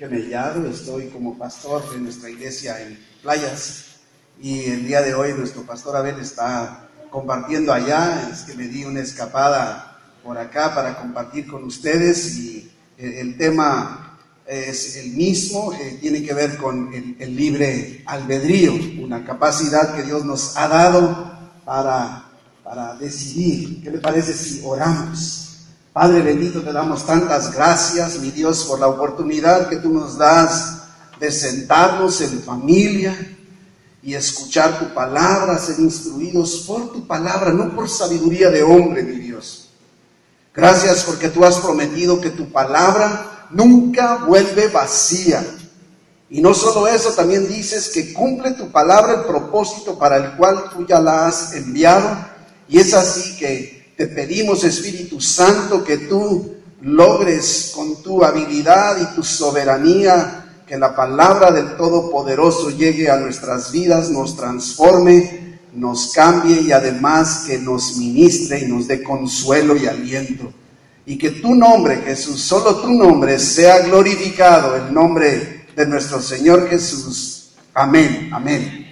Mellado, estoy como pastor de nuestra iglesia en Playas y el día de hoy nuestro pastor Abel está compartiendo allá, es que me di una escapada por acá para compartir con ustedes y el, tema es el mismo, eh, tiene que ver con el, el, libre albedrío, una capacidad que Dios nos ha dado para, para decidir. ¿Qué le parece si oramos? Padre bendito, te damos tantas gracias, mi Dios, por la oportunidad que tú nos das de sentarnos en familia y escuchar tu palabra, ser instruidos por tu palabra, no por sabiduría de hombre, mi Dios. Gracias porque tú has prometido que tu palabra nunca vuelve vacía. Y no solo eso, también dices que cumple tu palabra el propósito para el cual tú ya la has enviado. Y es así que te pedimos, Espíritu Santo, que tú logres con tu habilidad y tu soberanía que la palabra del Todopoderoso llegue a nuestras vidas, nos transforme, nos cambie y además que nos ministre y nos dé consuelo y aliento. Y que tu nombre, Jesús, solo tu nombre sea glorificado, el nombre de nuestro Señor Jesús. Amén, amén.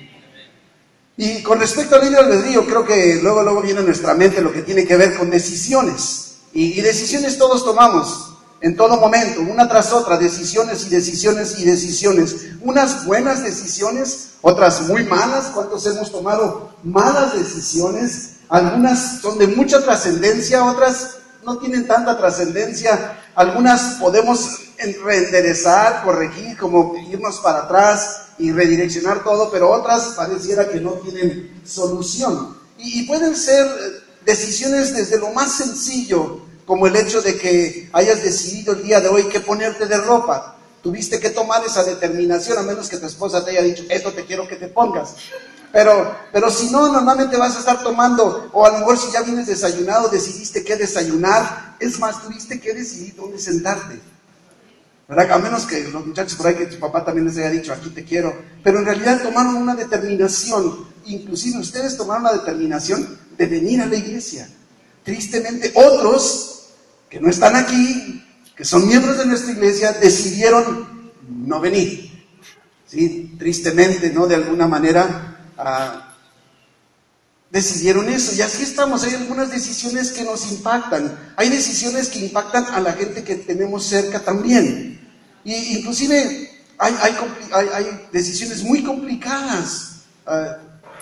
Y con respecto al libre albedrío, creo que luego, luego viene a nuestra mente lo que tiene que ver con decisiones. Y, decisiones todos tomamos en todo momento, una tras otra, decisiones y decisiones y decisiones. Unas buenas decisiones, otras muy malas. ¿Cuántos hemos tomado malas decisiones? Algunas son de mucha trascendencia, otras no tienen tanta trascendencia. Algunas podemos reenderezar, corregir, como irnos para atrás y redireccionar todo, pero otras pareciera que no tienen solución. Y, pueden ser eh, decisiones desde lo más sencillo, como el hecho de que hayas decidido el día de hoy qué ponerte de ropa. Tuviste que tomar esa determinación, a menos que tu esposa te haya dicho, esto te quiero que te pongas. Pero, pero si no, normalmente vas a estar tomando, o a lo mejor si ya vienes desayunado, decidiste qué desayunar. Es más, tuviste que decidir dónde sentarte. A menos que los muchachos por ahí que tu papá también les haya dicho, aquí te quiero. Pero en realidad tomaron una determinación, inclusive ustedes tomaron la determinación de venir a la iglesia. Tristemente, otros que no están aquí, que son miembros de nuestra iglesia, decidieron no venir. ¿Sí? Tristemente, ¿no? De alguna manera, ah, decidieron eso. Y así estamos. Hay algunas decisiones que nos impactan. Hay decisiones que impactan a la gente que tenemos cerca también. Y inclusive hay, hay, decisiones muy complicadas. Ah,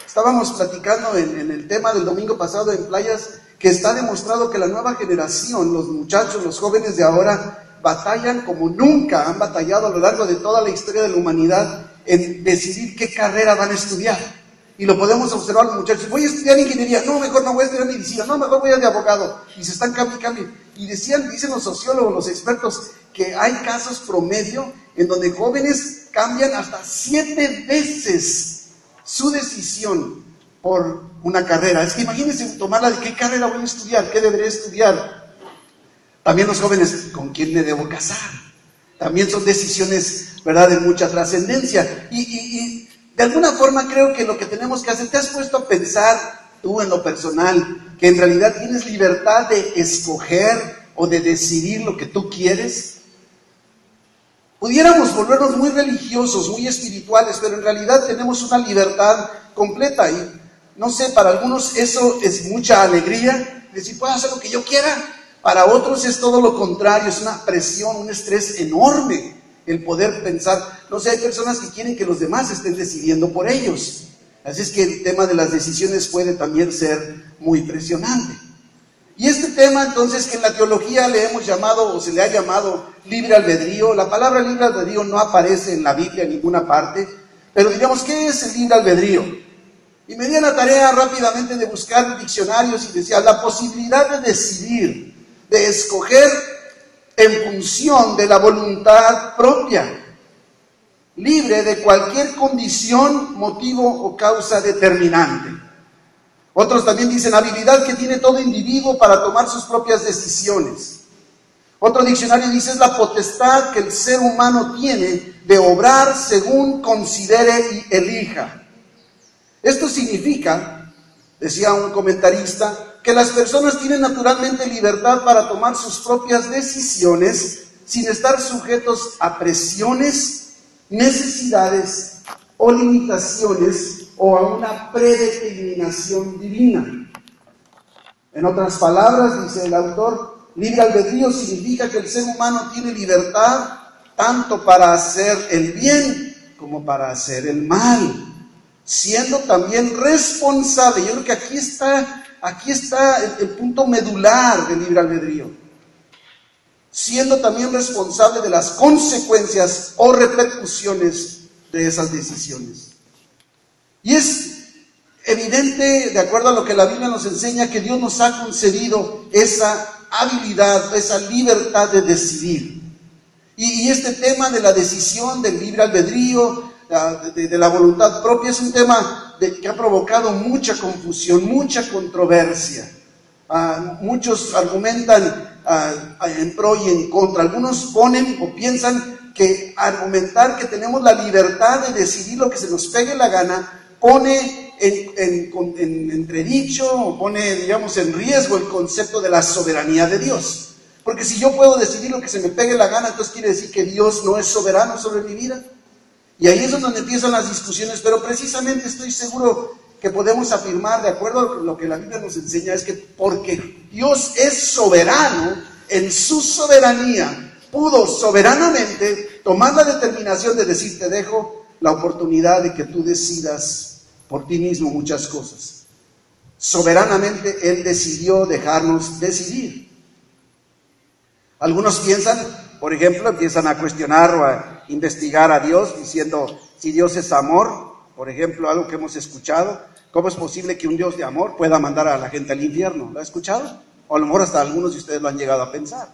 estábamos platicando en, el tema del domingo pasado en playas que está demostrado que la nueva generación, los muchachos, los jóvenes de ahora, batallan como nunca han batallado a lo largo de toda la historia de la humanidad en decidir qué carrera van a estudiar. Y lo podemos observar los muchachos. Voy a estudiar ingeniería. No, mejor no voy a estudiar medicina. No, mejor voy a de abogado. Y se están cambiando. Y decían, dicen los sociólogos, los expertos, que hay casos promedio en donde jóvenes cambian hasta siete veces su decisión por una carrera. Es que imagínense tomarla de qué carrera voy a estudiar, qué deberé estudiar. También los jóvenes, ¿con quién me debo casar? También son decisiones, ¿verdad?, de mucha trascendencia. Y, y, de alguna forma creo que lo que tenemos que hacer, ¿te has puesto a pensar tú en lo personal que en realidad tienes libertad de escoger o de decidir lo que tú quieres? Pudiéramos volvernos muy religiosos, muy espirituales, pero en realidad tenemos una libertad completa y no sé, para algunos eso es mucha alegría, decir, puedo hacer lo que yo quiera. Para otros es todo lo contrario, es una presión, un estrés enorme el poder pensar. No sé, hay personas que quieren que los demás estén decidiendo por ellos. Así es que el tema de las decisiones puede también ser muy presionante. Y este tema entonces que en la teología le hemos llamado o se le ha llamado libre albedrío, la palabra libre albedrío no aparece en la Biblia en ninguna parte, pero digamos, ¿qué es el libre albedrío? Y me di la tarea rápidamente de buscar diccionarios y decía, la posibilidad de decidir, de escoger en función de la voluntad propia, libre de cualquier condición, motivo o causa determinante. Otros también dicen habilidad que tiene todo individuo para tomar sus propias decisiones. Otro diccionario dice es la potestad que el ser humano tiene de obrar según considere y elija. Esto significa, decía un comentarista, que las personas tienen naturalmente libertad para tomar sus propias decisiones sin estar sujetos a presiones, necesidades o limitaciones o a una predeterminación divina. En otras palabras, dice el autor, libre albedrío significa que el ser humano tiene libertad tanto para hacer el bien como para hacer el mal, siendo también responsable. Yo creo que aquí está, aquí está el, el punto medular del libre albedrío. Siendo también responsable de las consecuencias o repercusiones de esas decisiones. Y es evidente, de acuerdo a lo que la Biblia nos enseña, que Dios nos ha concedido esa habilidad, esa libertad de decidir. Y, este tema de la decisión, del libre albedrío, de, la voluntad propia, es un tema que ha provocado mucha confusión, mucha controversia. Ah, muchos argumentan ah, en pro y en contra. Algunos ponen o piensan que argumentar que tenemos la libertad de decidir lo que se nos pegue la gana pone en, en, entredicho o pone, digamos, en riesgo el concepto de la soberanía de Dios. Porque si yo puedo decidir lo que se me pegue la gana, entonces quiere decir que Dios no es soberano sobre mi vida. Y ahí es donde empiezan las discusiones, pero precisamente estoy seguro que podemos afirmar, de acuerdo a lo que la Biblia nos enseña, es que porque Dios es soberano, en su soberanía pudo soberanamente tomar la determinación de decir, te dejo la oportunidad de que tú decidas por ti mismo muchas cosas. Soberanamente Él decidió dejarnos decidir. Algunos piensan, por ejemplo, empiezan a cuestionar o a investigar a Dios diciendo, si Dios es amor, por ejemplo, algo que hemos escuchado, ¿cómo es posible que un Dios de amor pueda mandar a la gente al infierno? ¿Lo ha escuchado? O a lo mejor hasta algunos de ustedes lo han llegado a pensar.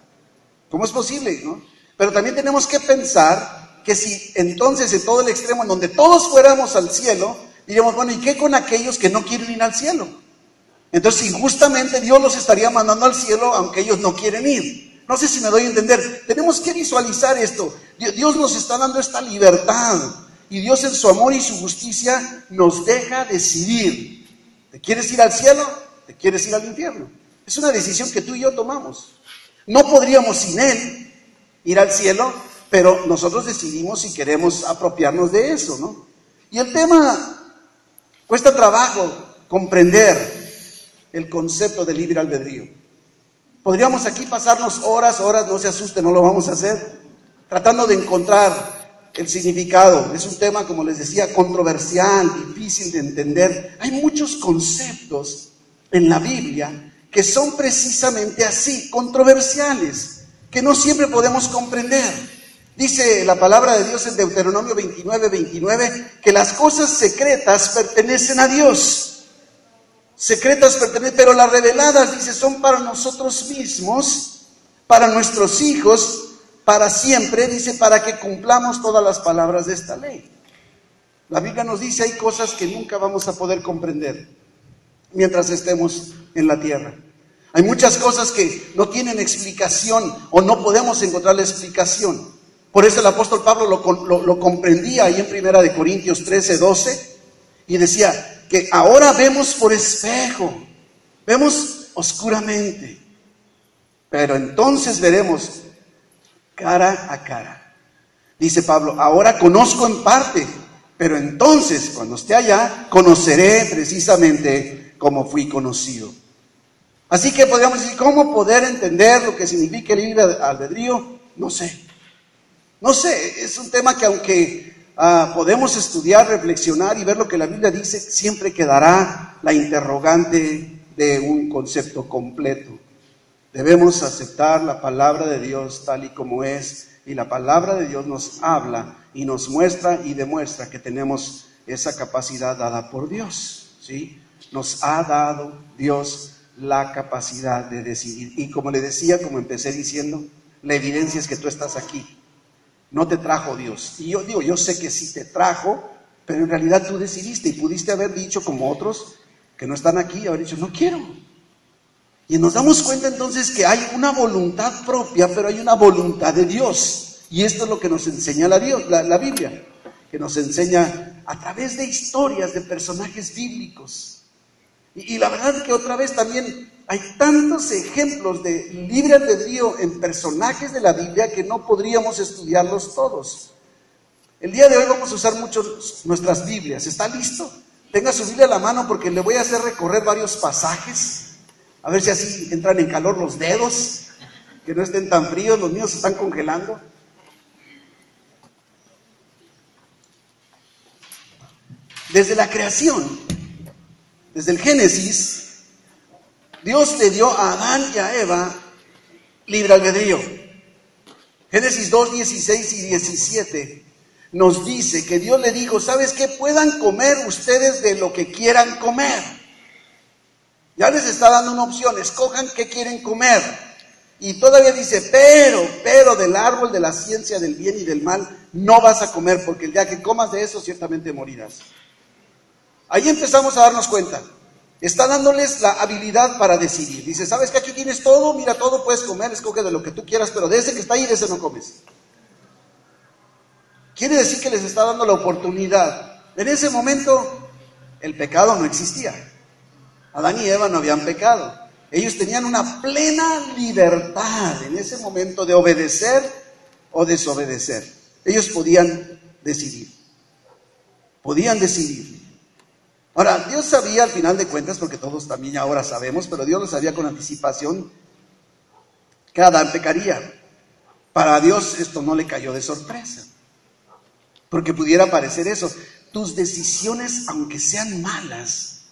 ¿Cómo es posible? No? Pero también tenemos que pensar que si entonces en todo el extremo en donde todos fuéramos al cielo, diríamos, bueno, ¿y qué con aquellos que no quieren ir al cielo? Entonces, injustamente Dios los estaría mandando al cielo aunque ellos no quieren ir. No sé si me doy a entender. Tenemos que visualizar esto. Dios nos está dando esta libertad. Y Dios en su amor y su justicia nos deja decidir. ¿Te quieres ir al cielo? ¿Te quieres ir al infierno? Es una decisión que tú y yo tomamos. No podríamos sin Él ir al cielo, pero nosotros decidimos si queremos apropiarnos de eso, ¿no? Y el tema Cuesta trabajo comprender el concepto de libre albedrío. Podríamos aquí pasarnos horas, horas, no se asuste, no lo vamos a hacer, tratando de encontrar el significado. Es un tema, como les decía, controversial, difícil de entender. Hay muchos conceptos en la Biblia que son precisamente así, controversiales, que no siempre podemos comprender. Dice la palabra de Dios en Deuteronomio 29, 29, que las cosas secretas pertenecen a Dios. Secretas pertenecen, pero las reveladas, dice, son para nosotros mismos, para nuestros hijos, para siempre, dice, para que cumplamos todas las palabras de esta ley. La Biblia nos dice, hay cosas que nunca vamos a poder comprender mientras estemos en la tierra. Hay muchas cosas que no tienen explicación o no podemos encontrar la explicación. Por eso el apóstol Pablo lo, comprendía ahí en Primera de Corintios 13, 12, y decía que ahora vemos por espejo, vemos oscuramente, pero entonces veremos cara a cara. Dice Pablo, ahora conozco en parte, pero entonces cuando esté allá conoceré precisamente como fui conocido. Así que podríamos decir, ¿cómo poder entender lo que significa el libre albedrío? No sé. No sé, es un tema que aunque ah, podemos estudiar, reflexionar y ver lo que la Biblia dice, siempre quedará la interrogante de un concepto completo. Debemos aceptar la palabra de Dios tal y como es y la palabra de Dios nos habla y nos muestra y demuestra que tenemos esa capacidad dada por Dios, ¿sí? Nos ha dado Dios la capacidad de decidir. Y como le decía, como empecé diciendo, la evidencia es que tú estás aquí no te trajo Dios. Y yo digo, yo sé que sí te trajo, pero en realidad tú decidiste y pudiste haber dicho como otros que no están aquí, haber dicho, no quiero. Y nos damos cuenta entonces que hay una voluntad propia, pero hay una voluntad de Dios. Y esto es lo que nos enseña la, Dios, la, Biblia, que nos enseña a través de historias de personajes bíblicos. Y, la verdad que otra vez también Hay tantos ejemplos de libre albedrío en personajes de la Biblia que no podríamos estudiarlos todos. El día de hoy vamos a usar mucho nuestras Biblias. ¿Está listo? Tenga su Biblia a la mano porque le voy a hacer recorrer varios pasajes. A ver si así entran en calor los dedos, que no estén tan fríos, los míos se están congelando. Desde la creación, desde el Génesis, Dios le dio a Adán y a Eva libre albedrío. Génesis 2, 16 y 17 nos dice que Dios le dijo, ¿sabes qué? Puedan comer ustedes de lo que quieran comer. Ya les está dando una opción, escojan qué quieren comer. Y todavía dice, pero, pero del árbol de la ciencia del bien y del mal no vas a comer, porque el día que comas de eso ciertamente morirás. Ahí empezamos a darnos cuenta. Está dándoles la habilidad para decidir. Dice, ¿sabes que aquí tienes todo? Mira, todo puedes comer, escoge de lo que tú quieras, pero de ese que está ahí, de ese no comes. Quiere decir que les está dando la oportunidad. En ese momento el pecado no existía. Adán y Eva no habían pecado. Ellos tenían una plena libertad en ese momento de obedecer o desobedecer. Ellos podían decidir. Podían decidir. Ahora, Dios sabía al final de cuentas, porque todos también ahora sabemos, pero Dios lo sabía con anticipación, que Adán pecaría. Para Dios esto no le cayó de sorpresa. Porque pudiera parecer eso. Tus decisiones, aunque sean malas,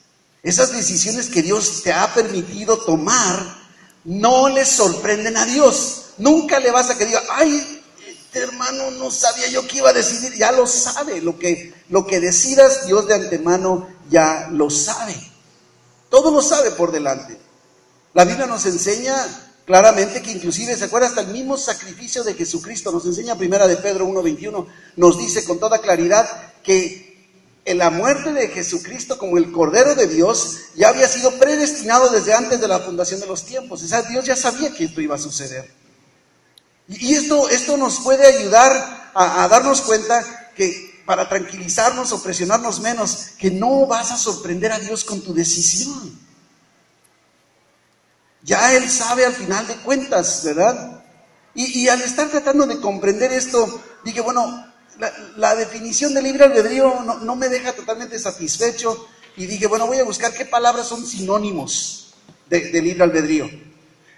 esas decisiones que Dios te ha permitido tomar, no le sorprenden a Dios. Nunca le vas a que diga, ay, este hermano no sabía yo que iba a decidir. Ya lo sabe. Lo que, lo que decidas, Dios de antemano ya lo sabe. Todo lo sabe por delante. La Biblia nos enseña claramente que inclusive, ¿se acuerda? Hasta el mismo sacrificio de Jesucristo, nos enseña primera de Pedro 1.21, nos dice con toda claridad que en la muerte de Jesucristo como el Cordero de Dios ya había sido predestinado desde antes de la fundación de los tiempos. O sea, Dios ya sabía que esto iba a suceder. Y esto, esto nos puede ayudar a, a darnos cuenta que para tranquilizarnos o presionarnos menos, que no vas a sorprender a Dios con tu decisión. Ya Él sabe al final de cuentas, ¿verdad? Y, al estar tratando de comprender esto, dije, bueno, la, definición de libre albedrío no, me deja totalmente satisfecho. Y dije, bueno, voy a buscar qué palabras son sinónimos de, libre albedrío.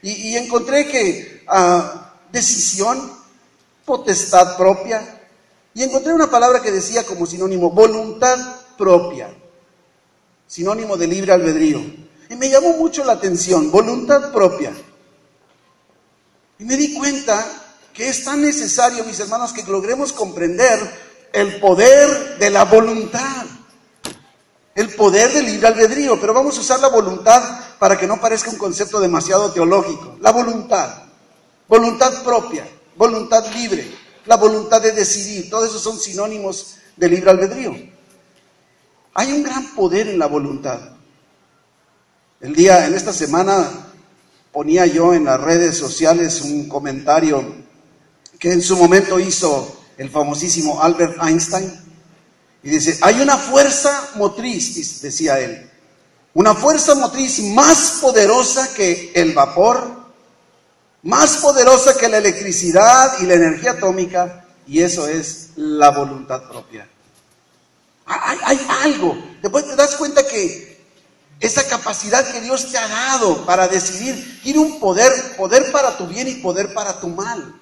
Y, encontré que ah, decisión, potestad propia. Y encontré una palabra que decía como sinónimo, voluntad propia. Sinónimo de libre albedrío. Y me llamó mucho la atención, voluntad propia. Y me di cuenta que es tan necesario, mis hermanos, que logremos comprender el poder de la voluntad, el poder del libre albedrío, pero vamos a usar la voluntad para que no parezca un concepto demasiado teológico. La voluntad, voluntad propia, voluntad libre, la voluntad de decidir, todos esos son sinónimos de libre albedrío. Hay un gran poder en la voluntad. El día, en esta semana, ponía yo en las redes sociales un comentario que en su momento hizo el famosísimo Albert Einstein. Y dice, hay una fuerza motriz, decía él, una fuerza motriz más poderosa que el vapor, más poderosa que la electricidad y la energía atómica, y eso es la voluntad propia. Hay, hay algo. Después te das cuenta que esa capacidad que Dios te ha dado para decidir tiene un poder, poder para tu bien y poder para tu mal.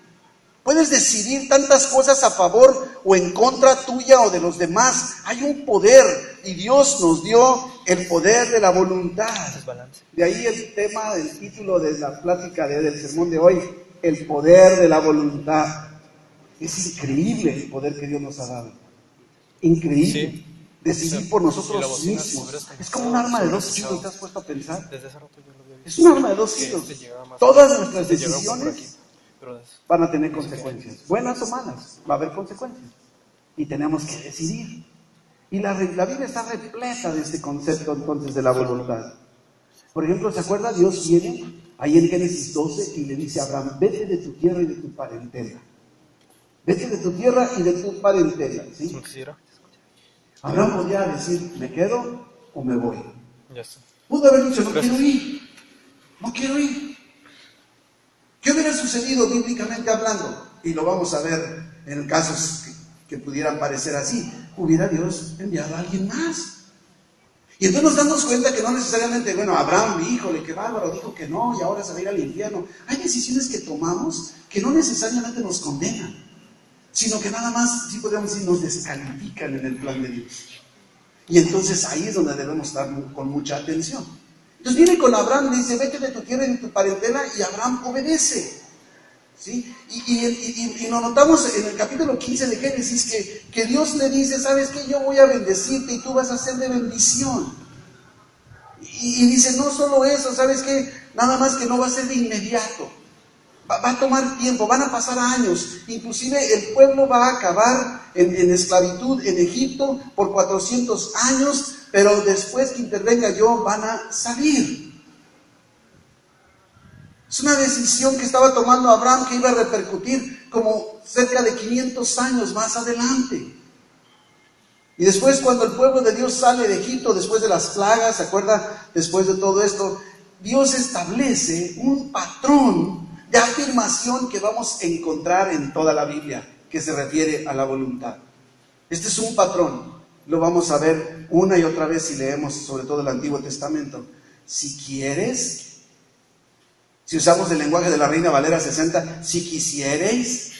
Puedes decidir tantas cosas a favor o en contra tuya o de los demás. Hay un poder y Dios nos dio el poder de la voluntad. De ahí el tema del título de la plática del sermón de hoy, el poder de la voluntad. Es increíble el poder que Dios nos ha dado. Increíble decidir por nosotros mismos. Es como un arma de dos filos, ¿te has puesto a pensar? Es un arma de dos filos. Todas nuestras decisiones van a tener consecuencias, buenas o malas, va a haber consecuencias. Y tenemos que decidir. Y la, la Biblia está repleta de este concepto entonces de la voluntad. Por ejemplo, ¿se acuerda? Dios viene ahí en Génesis 12 y le dice a Abraham, vete de tu tierra y de tu parentela. Vete de tu tierra y de tu parentela. ¿sí? Abraham podía decir, ¿me quedo o me voy? Pudo haber dicho, no quiero ir. no quiero ir. ¿Qué hubiera sucedido bíblicamente hablando? Y lo vamos a ver en casos que, pudieran parecer así. Hubiera Dios enviado a alguien más. Y entonces nos damos cuenta que no necesariamente, bueno, Abraham, híjole, qué bárbaro, dijo que no y ahora se va a ir al infierno. Hay decisiones que tomamos que no necesariamente nos condenan, sino que nada más, si podríamos decir, nos descalifican en el plan de Dios. Y entonces ahí es donde debemos estar con mucha atención. Entonces viene con Abraham y dice, vete de tu tierra y de tu parentela, y Abraham obedece. ¿Sí? Y, lo notamos en el capítulo 15 de Génesis que, que Dios le dice, ¿sabes qué? Yo voy a bendecirte y tú vas a ser de bendición. Y, dice, no solo eso, ¿sabes qué? Nada más que no va a ser de inmediato. Va, a tomar tiempo, van a pasar años. Inclusive el pueblo va a acabar en, en esclavitud en Egipto por 400 años pero después que intervenga yo van a salir. Es una decisión que estaba tomando Abraham que iba a repercutir como cerca de 500 años más adelante. Y después cuando el pueblo de Dios sale de Egipto, después de las plagas, ¿se acuerda? Después de todo esto, Dios establece un patrón de afirmación que vamos a encontrar en toda la Biblia, que se refiere a la voluntad. Este es un patrón lo vamos a ver una y otra vez si leemos sobre todo el Antiguo Testamento. Si quieres, si usamos el lenguaje de la Reina Valera 60, si quisiereis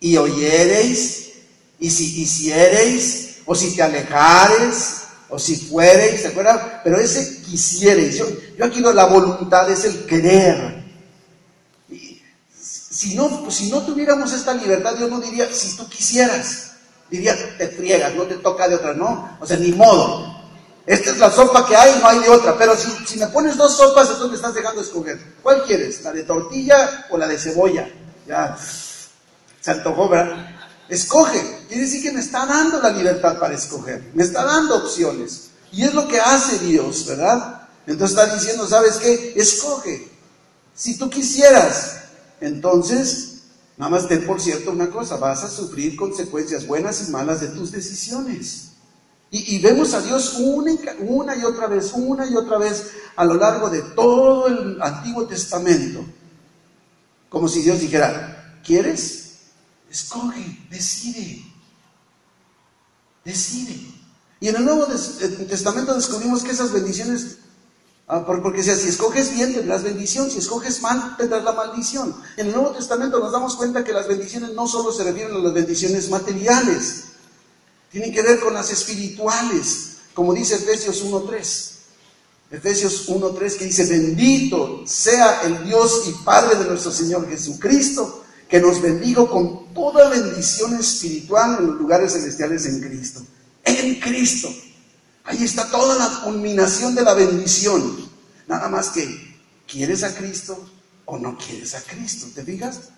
y oyereis, y si hiciereis, o si te alejares, o si fuereis, ¿se acuerdan? Pero ese quisiereis, yo, yo aquí la voluntad es el querer. si no, si no tuviéramos esta libertad, Dios no diría, si tú quisieras diría, te friegas, no te toca de otra, no, o sea, ni modo. Esta es la sopa que hay, no hay de otra. Pero si, si me pones dos sopas, entonces me estás dejando escoger. ¿Cuál quieres? ¿La de tortilla o la de cebolla? Ya, se antojó. Escoge. Quiere decir que me está dando la libertad para escoger. Me está dando opciones. Y es lo que hace Dios, ¿verdad? Entonces está diciendo, ¿sabes qué? Escoge. Si tú quisieras, entonces Nada más ten por cierto una cosa, vas a sufrir consecuencias buenas y malas de tus decisiones. Y, vemos a Dios una y, una y otra vez, una y otra vez a lo largo de todo el Antiguo Testamento. Como si Dios dijera, ¿quieres? Escoge, decide. Decide. Y en el Nuevo Testamento descubrimos que esas bendiciones porque si escoges bien tendrás bendición, si escoges mal tendrás la maldición. En el Nuevo Testamento nos damos cuenta que las bendiciones no solo se refieren a las bendiciones materiales, tienen que ver con las espirituales, como dice Efesios 1.3. Efesios 1.3 que dice, bendito sea el Dios y Padre de nuestro Señor Jesucristo, que nos bendijo con toda bendición espiritual en los lugares celestiales en Cristo. En Cristo. Ahí está toda la culminación de la bendición. Nada más que, ¿quieres a Cristo o no quieres a Cristo? ¿Te fijas?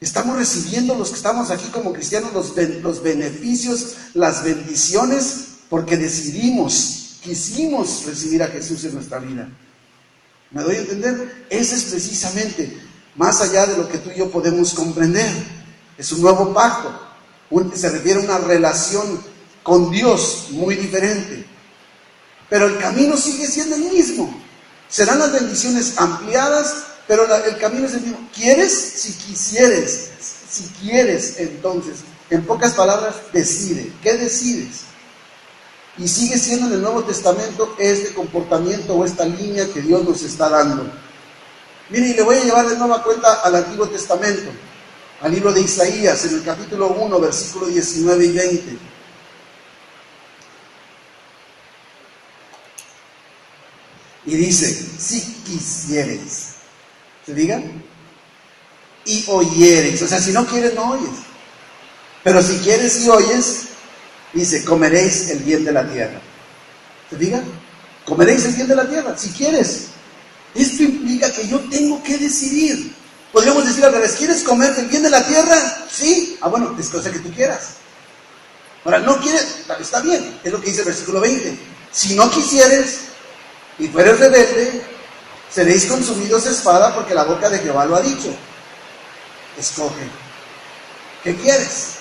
Estamos recibiendo los que estamos aquí como cristianos los, los beneficios, las bendiciones, porque decidimos, quisimos recibir a Jesús en nuestra vida. ¿Me doy a entender? Ese es precisamente, más allá de lo que tú y yo podemos comprender, es un nuevo pacto. Se refiere a una relación con Dios muy diferente. Pero el camino sigue siendo el mismo. Serán las bendiciones ampliadas, pero el camino es el mismo. ¿Quieres? Si quisieres. Si quieres, entonces. En pocas palabras, decide. ¿Qué decides? Y sigue siendo en el Nuevo Testamento este comportamiento o esta línea que Dios nos está dando. Mire, y le voy a llevar de nueva cuenta al Antiguo Testamento, al libro de Isaías, en el capítulo 1, versículo 19 y 20. Y dice, si quisieres, ¿se diga? Y oyeres, o sea, si no quieres, no oyes. Pero si quieres y oyes, dice, comeréis el bien de la tierra. ¿Se diga? Comeréis el bien de la tierra, si quieres. Esto implica que yo tengo que decidir. Podríamos decir al revés, ¿quieres comer el bien de la tierra? Sí. Ah, bueno, es cosa que tú quieras. Ahora, no quieres, está bien, es lo que dice el versículo 20. Si no quisieres, y fueres rebelde, seréis consumidos espada porque la boca de Jehová lo ha dicho. Escoge. ¿Qué quieres?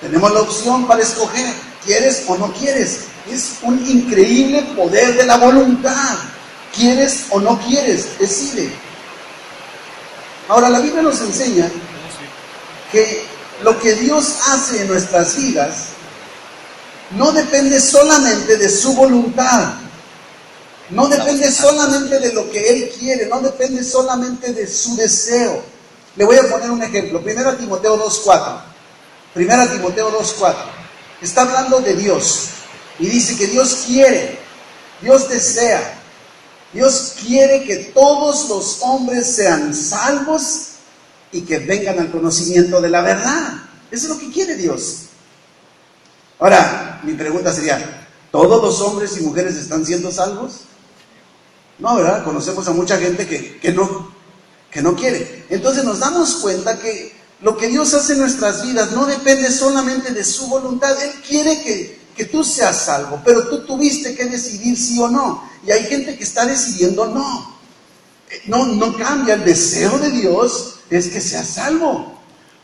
Tenemos la opción para escoger. ¿Quieres o no quieres? Es un increíble poder de la voluntad. ¿Quieres o no quieres? Decide. Ahora, la Biblia nos enseña que lo que Dios hace en nuestras vidas no depende solamente de su voluntad, no depende solamente de lo que Él quiere, no depende solamente de su deseo. Le voy a poner un ejemplo. Primera Timoteo 2.4. Primera Timoteo 2.4. Está hablando de Dios. Y dice que Dios quiere, Dios desea, Dios quiere que todos los hombres sean salvos y que vengan al conocimiento de la verdad. Eso es lo que quiere Dios. Ahora, mi pregunta sería, ¿todos los hombres y mujeres están siendo salvos? No, ¿verdad? Conocemos a mucha gente que, no, que no quiere. Entonces nos damos cuenta que lo que Dios hace en nuestras vidas no depende solamente de su voluntad. Él quiere que, que tú seas salvo, pero tú tuviste que decidir sí o no. Y hay gente que está decidiendo no. No, no cambia. El deseo de Dios es que seas salvo.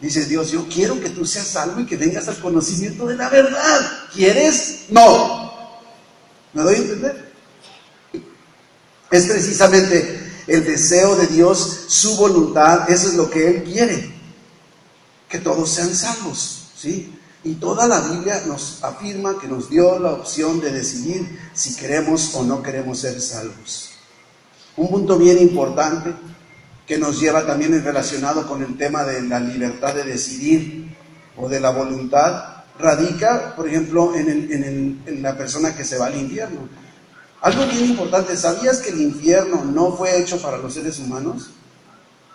Dice Dios, yo quiero que tú seas salvo y que vengas al conocimiento de la verdad. ¿Quieres? No. ¿Me doy a entender? Es precisamente el deseo de Dios, su voluntad, eso es lo que Él quiere. Que todos sean salvos, ¿sí? Y toda la Biblia nos afirma que nos dio la opción de decidir si queremos o no queremos ser salvos. Un punto bien importante que nos lleva también relacionado con el tema de la libertad de decidir o de la voluntad, radica, por ejemplo, en, en la persona que se va al infierno. Algo bien importante, ¿sabías que el infierno no fue hecho para los seres humanos?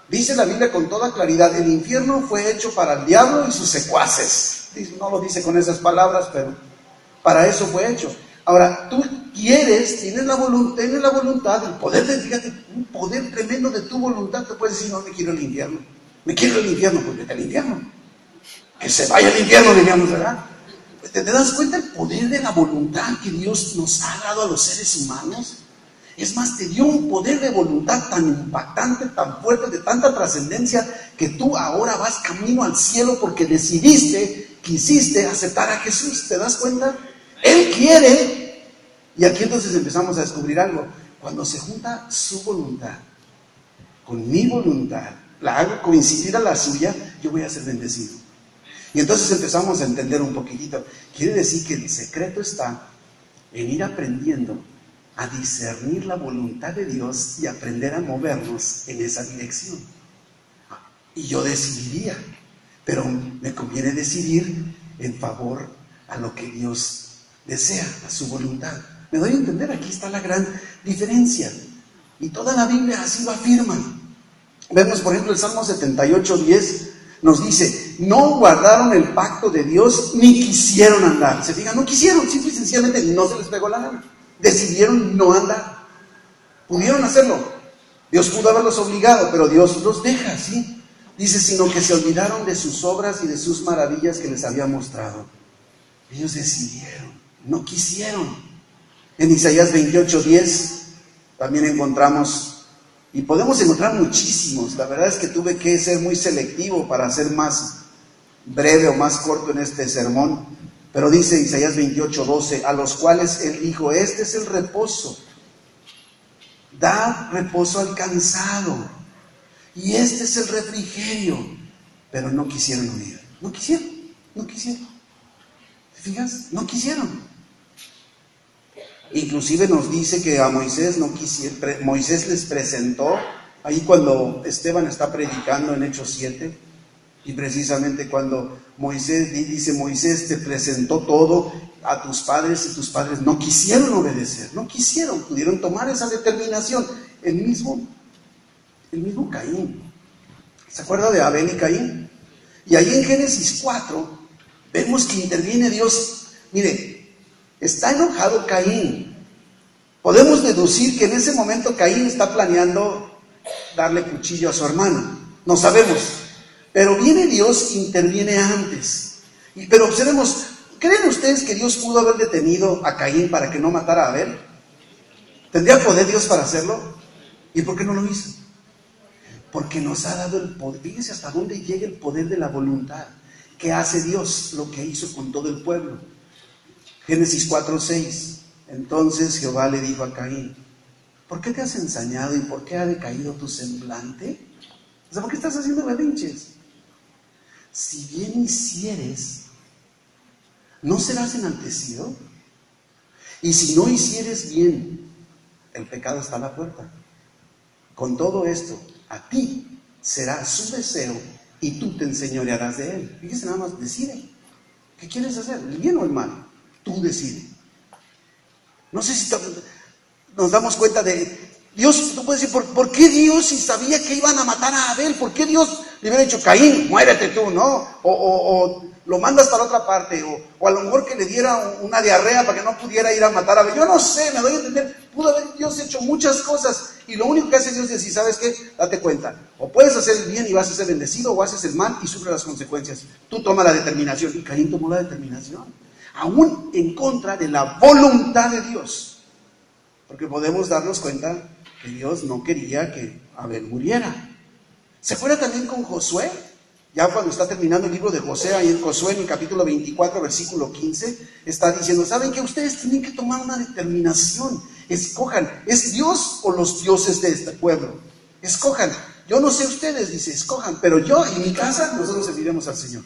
Dice la Biblia con toda claridad, el infierno fue hecho para el diablo y sus secuaces. No lo dice con esas palabras, pero para eso fue hecho. Ahora, tú quieres, tienes la, voluntad, el poder de, fíjate, un poder tremendo de tu voluntad, te puedes decir, no, me quiero el infierno. Me quiero el infierno, pues vete al infierno. Que se vaya al infierno, diríamos, ¿verdad? Pues, ¿Te, ¿Te das cuenta el poder de la voluntad que Dios nos ha dado a los seres humanos? Es más, te dio un poder de voluntad tan impactante, tan fuerte, de tanta trascendencia, que tú ahora vas camino al cielo porque decidiste, quisiste aceptar a Jesús. ¿Te das cuenta? Él quiere. Y aquí entonces empezamos a descubrir algo. Cuando se junta su voluntad con mi voluntad, la hago coincidir a la suya, yo voy a ser bendecido. Y entonces empezamos a entender un poquitito. Quiere decir que el secreto está en ir aprendiendo a discernir la voluntad de Dios y aprender a movernos en esa dirección. Y yo decidiría, pero me conviene decidir en favor a lo que Dios desea, a su voluntad. Me doy a entender, aquí está la gran diferencia. Y toda la Biblia así lo afirma. Vemos, por ejemplo, el Salmo 78, 10 nos dice, no guardaron el pacto de Dios ni quisieron andar. Se fijan, no quisieron, simple y sencillamente no se les pegó la gana. Decidieron no andar. Pudieron hacerlo. Dios pudo haberlos obligado, pero Dios los deja, ¿sí? Dice, sino que se olvidaron de sus obras y de sus maravillas que les había mostrado. Ellos decidieron no quisieron. En Isaías 28, 10 también encontramos, y podemos encontrar muchísimos, la verdad es que tuve que ser muy selectivo para ser más breve o más corto en este sermón, pero dice Isaías 28, 12, a los cuales él dijo, este es el reposo, da reposo al cansado, y este es el refrigerio, pero no quisieron oír, no quisieron, no quisieron. ¿Te fijas? No quisieron. Inclusive nos dice que a Moisés no quisiera, Moisés les presentó, ahí cuando Esteban está predicando en Hechos 7, y precisamente cuando Moisés dice, Moisés te presentó todo a tus padres y tus padres no quisieron obedecer, no quisieron, pudieron tomar esa determinación. El mismo, el mismo Caín. ¿Se acuerda de Abel y Caín? Y ahí en Génesis 4 vemos que interviene Dios. Mire, Está enojado Caín. Podemos deducir que en ese momento Caín está planeando darle cuchillo a su hermano. No sabemos. Pero viene Dios interviene antes. Y, pero observemos, ¿creen ustedes que Dios pudo haber detenido a Caín para que no matara a Abel? ¿Tendría poder Dios para hacerlo? ¿Y por qué no lo hizo? Porque nos ha dado el poder. Fíjense hasta dónde llega el poder de la voluntad. ¿Qué hace Dios? Lo que hizo con todo el pueblo. Génesis 4:6. Entonces Jehová le dijo a Caín, ¿Por qué te has ensañado y por qué ha decaído tu semblante? O sea, ¿por qué estás haciendo berrinches? Si bien hicieres, ¿no serás enaltecido? Y si no hicieres bien, el pecado está a la puerta. Con todo esto, a ti será su deseo y tú te enseñorearás de él. Fíjese nada más, decide. ¿Qué quieres hacer? ¿El bien o el mal? Tú decide. No sé si nos damos cuenta de... Dios, tú puedes decir, ¿por, qué Dios si sabía que iban a matar a Abel? ¿Por qué Dios le hubiera dicho, Caín, muérete tú, ¿no? O, lo mandas para otra parte, o, a lo mejor que le diera una diarrea para que no pudiera ir a matar a Abel. Yo no sé, me doy a entender. Pudo haber Dios hecho muchas cosas y lo único que hace Dios es decir, ¿sabes qué? Date cuenta. O puedes hacer el bien y vas a ser bendecido, o haces el mal y sufres las consecuencias. Tú toma la determinación. Y Caín tomó la determinación. Aún en contra de la voluntad de Dios. Porque podemos darnos cuenta que Dios no quería que Abel muriera. ¿Se fuera también con Josué? Ya cuando está terminando el libro de José, ahí en Josué en el capítulo 24, versículo 15, está diciendo, ¿saben que ustedes tienen que tomar una determinación? Escojan, ¿es Dios o los dioses de este pueblo? Escojan. Yo no sé ustedes, dice, escojan, pero yo y mi casa, nosotros serviremos al Señor.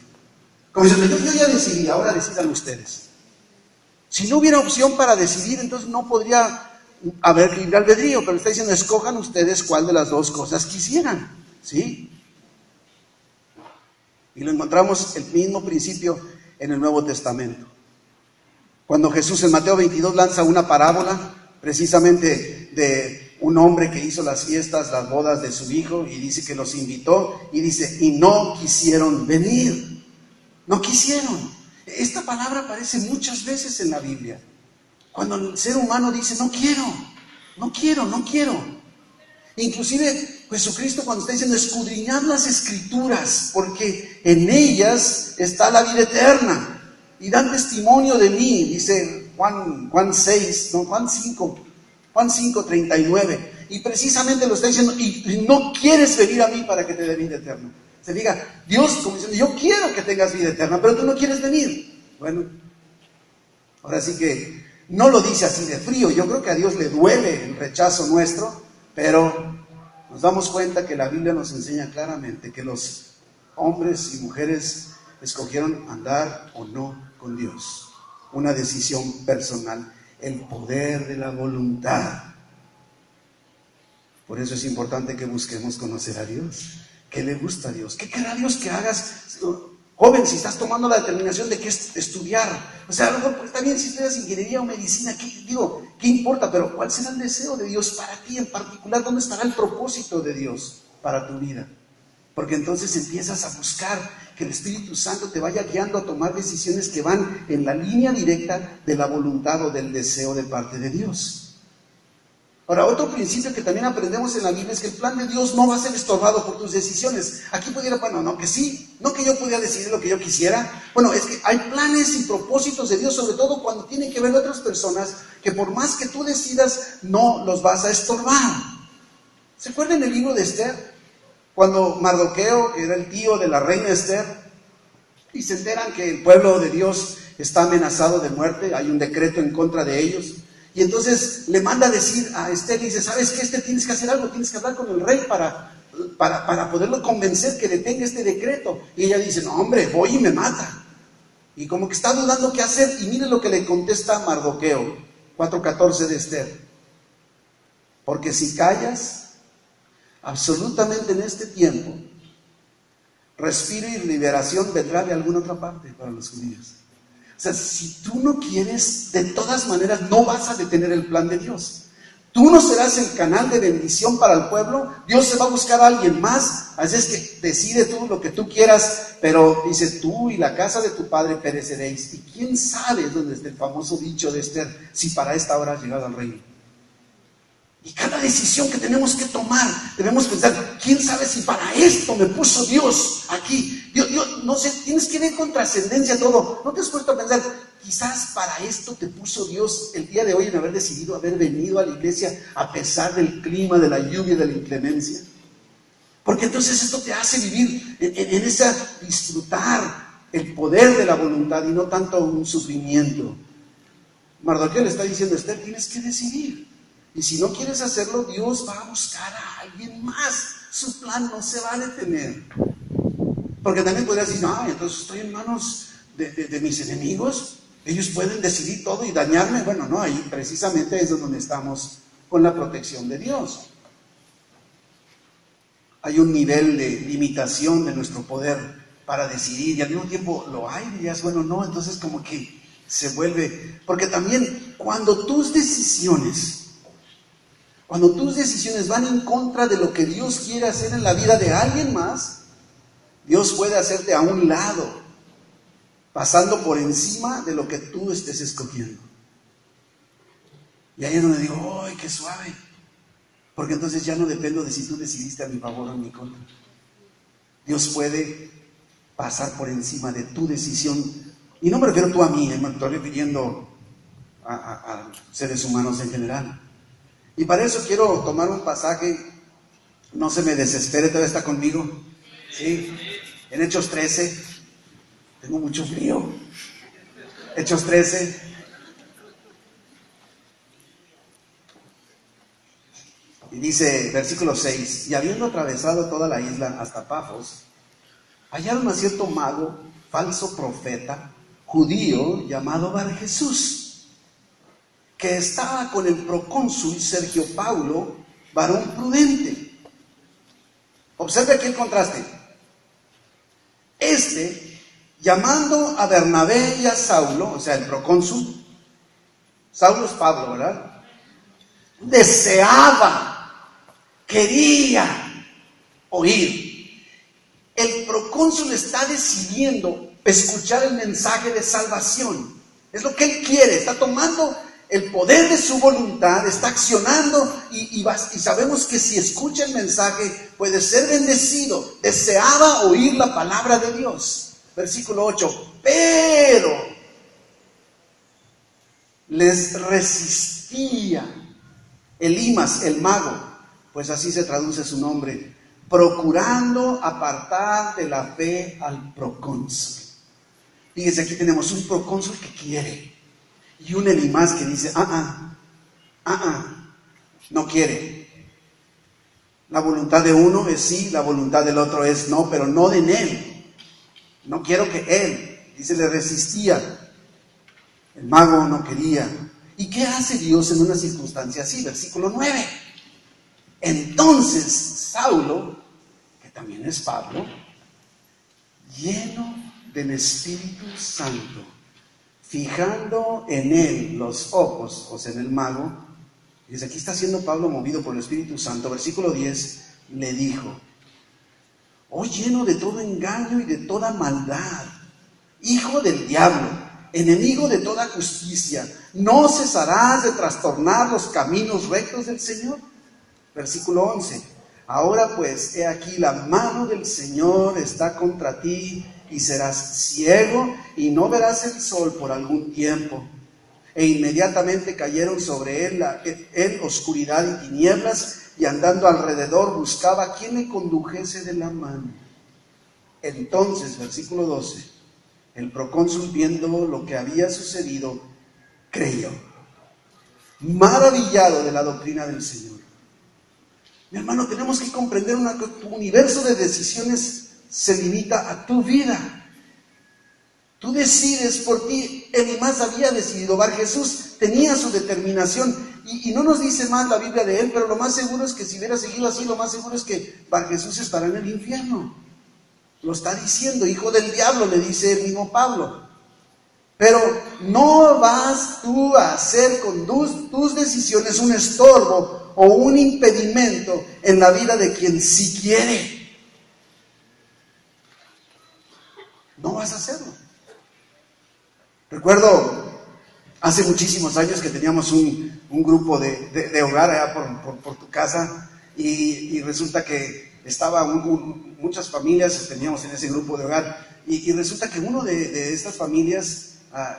Como dice, yo, yo ya decidí, ahora decidan ustedes. Si no hubiera opción para decidir, entonces no podría haber libre albedrío, pero está diciendo, escojan ustedes cuál de las dos cosas quisieran. ¿Sí? Y lo encontramos el mismo principio en el Nuevo Testamento. Cuando Jesús en Mateo 22 lanza una parábola precisamente de un hombre que hizo las fiestas, las bodas de su hijo y dice que los invitó y dice, y no quisieron venir. No quisieron. Esta palabra aparece muchas veces en la Biblia. Cuando el ser humano dice, no quiero, no quiero, no quiero. Inclusive Jesucristo cuando está diciendo escudriñad las escrituras, porque en ellas está la vida eterna. Y dan testimonio de mí, dice Juan, Juan 6, no, Juan 5, Juan 5, 39. Y precisamente lo está diciendo, y, no quieres venir a mí para que te dé vida eterna. Se diga, Dios como diciendo, yo quiero que tengas vida eterna, pero tú no quieres venir. Bueno, ahora sí que no lo dice así de frío. Yo creo que a Dios le duele el rechazo nuestro, pero nos damos cuenta que la Biblia nos enseña claramente que los hombres y mujeres escogieron andar o no con Dios. Una decisión personal, el poder de la voluntad. Por eso es importante que busquemos conocer a Dios. ¿Qué le gusta a Dios? ¿Qué querrá Dios que hagas? Joven, si estás tomando la determinación de qué estudiar, o sea, a lo mejor pues, bien si estudias ingeniería o medicina, ¿qué, digo, ¿qué importa? Pero ¿cuál será el deseo de Dios para ti en particular? ¿Dónde estará el propósito de Dios para tu vida? Porque entonces empiezas a buscar que el Espíritu Santo te vaya guiando a tomar decisiones que van en la línea directa de la voluntad o del deseo de parte de Dios. Ahora, otro principio que también aprendemos en la Biblia es que el plan de Dios no va a ser estorbado por tus decisiones. Aquí pudiera, bueno, no, que sí, no que yo pudiera decidir lo que yo quisiera. Bueno, es que hay planes y propósitos de Dios, sobre todo cuando tienen que ver otras personas, que por más que tú decidas, no los vas a estorbar. ¿Se acuerdan el libro de Esther? Cuando Mardoqueo, que era el tío de la reina Esther, y se enteran que el pueblo de Dios está amenazado de muerte, hay un decreto en contra de ellos. Y entonces le manda a decir a Esther, dice, ¿sabes qué? Este tienes que hacer algo, tienes que hablar con el rey para, para, para poderlo convencer que detenga este decreto. Y ella dice, no hombre, voy y me mata. Y como que está dudando qué hacer. Y mire lo que le contesta Mardoqueo, 4.14 de Esther. Porque si callas, absolutamente en este tiempo, respiro y liberación vendrá de alguna otra parte para los judíos. O sea, si tú no quieres, de todas maneras no vas a detener el plan de Dios. Tú no serás el canal de bendición para el pueblo. Dios se va a buscar a alguien más. Así es que decide tú lo que tú quieras. Pero dices, tú y la casa de tu padre pereceréis. Y quién sabe dónde está el famoso dicho de Esther, si para esta hora has llegado al reino. Y cada decisión que tenemos que tomar, debemos pensar, ¿quién sabe si para esto me puso Dios aquí? Yo, no sé, tienes que ver con trascendencia todo. ¿No te has puesto a pensar, quizás para esto te puso Dios el día de hoy en haber decidido haber venido a la iglesia a pesar del clima, de la lluvia, de la inclemencia? Porque entonces esto te hace vivir en, en esa disfrutar el poder de la voluntad y no tanto un sufrimiento. Mardoqueo le está diciendo, Esther, tienes que decidir. Y si no quieres hacerlo, Dios va a buscar a alguien más. Su plan no se va a detener. Porque también podrías decir, no, entonces estoy en manos de, mis enemigos. Ellos pueden decidir todo y dañarme. Bueno, no, ahí precisamente es donde estamos con la protección de Dios. Hay un nivel de limitación de nuestro poder para decidir y al mismo tiempo lo hay dirías, bueno, no, entonces como que se vuelve, porque también cuando tus decisiones, cuando tus decisiones van en contra de lo que Dios quiere hacer en la vida de alguien más, Dios puede hacerte a un lado, pasando por encima de lo que tú estés escogiendo. Y ahí es donde digo, ¡ay, qué suave! Porque entonces ya no dependo de si tú decidiste a mi favor o a mi contra. Dios puede pasar por encima de tu decisión. Y no me refiero tú a mí, eh, me estoy refiriendo a, a, seres humanos en general. Y para eso quiero tomar un pasaje, no se me desespere, todavía está conmigo. Sí, en Hechos 13, tengo mucho frío. Hechos 13. Y dice, versículo 6, y habiendo atravesado toda la isla hasta Pafos, hallaron a cierto mago, falso profeta, judío, llamado Bar Jesús, que estaba con el procónsul Sergio Paulo, varón prudente. Observe aquí el contraste. Este, llamando a Bernabé y a Saulo, o sea, el procónsul, Saulo es Pablo, ¿verdad? Deseaba, quería oír el procónsul está decidiendo escuchar el mensaje de salvación. Es lo que él quiere, está tomando el poder de su voluntad, está accionando y, sabemos que si escucha el mensaje puede ser bendecido. Deseaba oír la palabra de Dios. Versículo 8. Pero les resistía Elimas, el mago, pues así se traduce su nombre, procurando apartar de la fe al procónsul. Fíjense, aquí tenemos un procónsul que quiere y un Elimás que dice, ah, ah, ah, ah, no quiere. La voluntad de uno es sí, la voluntad del otro es no, pero no de él. No quiero que él, dice, le resistía. El mago no quería. ¿Y qué hace Dios en una circunstancia así? Versículo 9. Entonces Saulo también es Pablo, lleno del Espíritu Santo, fijando en él los ojos, o sea, en el mago, y desde aquí está siendo Pablo movido por el Espíritu Santo, versículo 10, le dijo, oh lleno de todo engaño y de toda maldad, hijo del diablo, enemigo de toda justicia, ¿no cesarás de trastornar los caminos rectos del Señor? Versículo 11. Ahora pues, he aquí, la mano del Señor está contra ti y serás ciego y no verás el sol por algún tiempo. E inmediatamente cayeron sobre él, la, oscuridad y tinieblas y andando alrededor buscaba quien le condujese de la mano. Entonces, versículo 12, el procónsul viendo lo que había sucedido, creyó, maravillado de la doctrina del Señor. Mi hermano, tenemos que comprender tu universo de decisiones se limita a tu vida. Tú decides por ti. más había decidido. Bar Jesús tenía su determinación. Y, no nos dice más la Biblia de él, pero lo más seguro es que si hubiera seguido así, lo más seguro es que Bar Jesús estará en el infierno. Lo está diciendo, hijo del diablo, le dice el mismo Pablo. Pero no vas tú a hacer con tus decisiones un estorbo o un impedimento en la vida de quien sí quiere. No vas a hacerlo. Recuerdo hace muchísimos años que teníamos un, grupo de, hogar allá por, tu casa y, resulta que estaba muchas familias, teníamos en ese grupo de hogar y, resulta que uno de, estas familias ah,